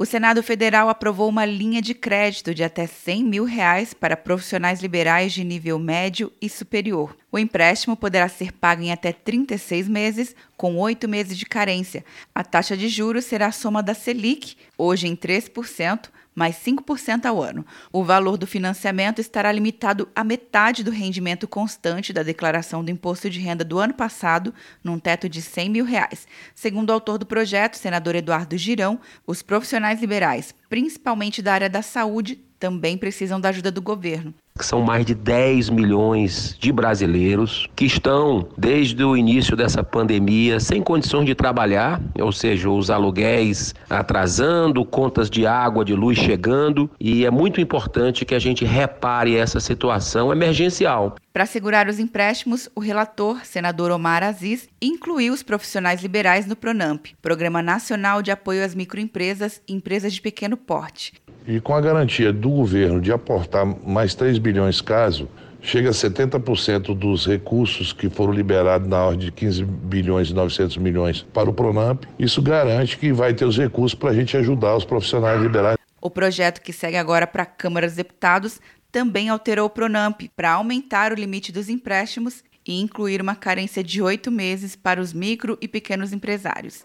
O Senado Federal aprovou uma linha de crédito de até 100 mil reais para profissionais liberais de nível médio e superior. O empréstimo poderá ser pago em até 36 meses, com oito meses de carência. A taxa de juros será a soma da Selic, hoje em 3%, mais 5% ao ano. O valor do financiamento estará limitado à metade do rendimento constante da declaração do imposto de renda do ano passado, num teto de 100 mil reais. Segundo o autor do projeto, senador Eduardo Girão, os profissionais liberais, principalmente da área da saúde, também precisam da ajuda do governo que são mais de 10 milhões de brasileiros que estão desde o início dessa pandemia sem condições de trabalhar, ou seja, os aluguéis atrasando, contas de água, de luz chegando, e é muito importante que a gente repare essa situação emergencial. Para segurar os empréstimos, o relator, senador Omar Aziz, incluiu os profissionais liberais no Pronamp, Programa Nacional de Apoio às Microempresas e Empresas de Pequeno Porte. E com a garantia do governo de aportar mais 3 bilhões caso, chega a 70% dos recursos que foram liberados na ordem de 15 bilhões e 900 milhões para o Pronamp. Isso garante que vai ter os recursos para a gente ajudar os profissionais liberais. O projeto que segue agora para a Câmara dos Deputados também alterou o Pronamp para aumentar o limite dos empréstimos e incluir uma carência de oito meses para os micro e pequenos empresários.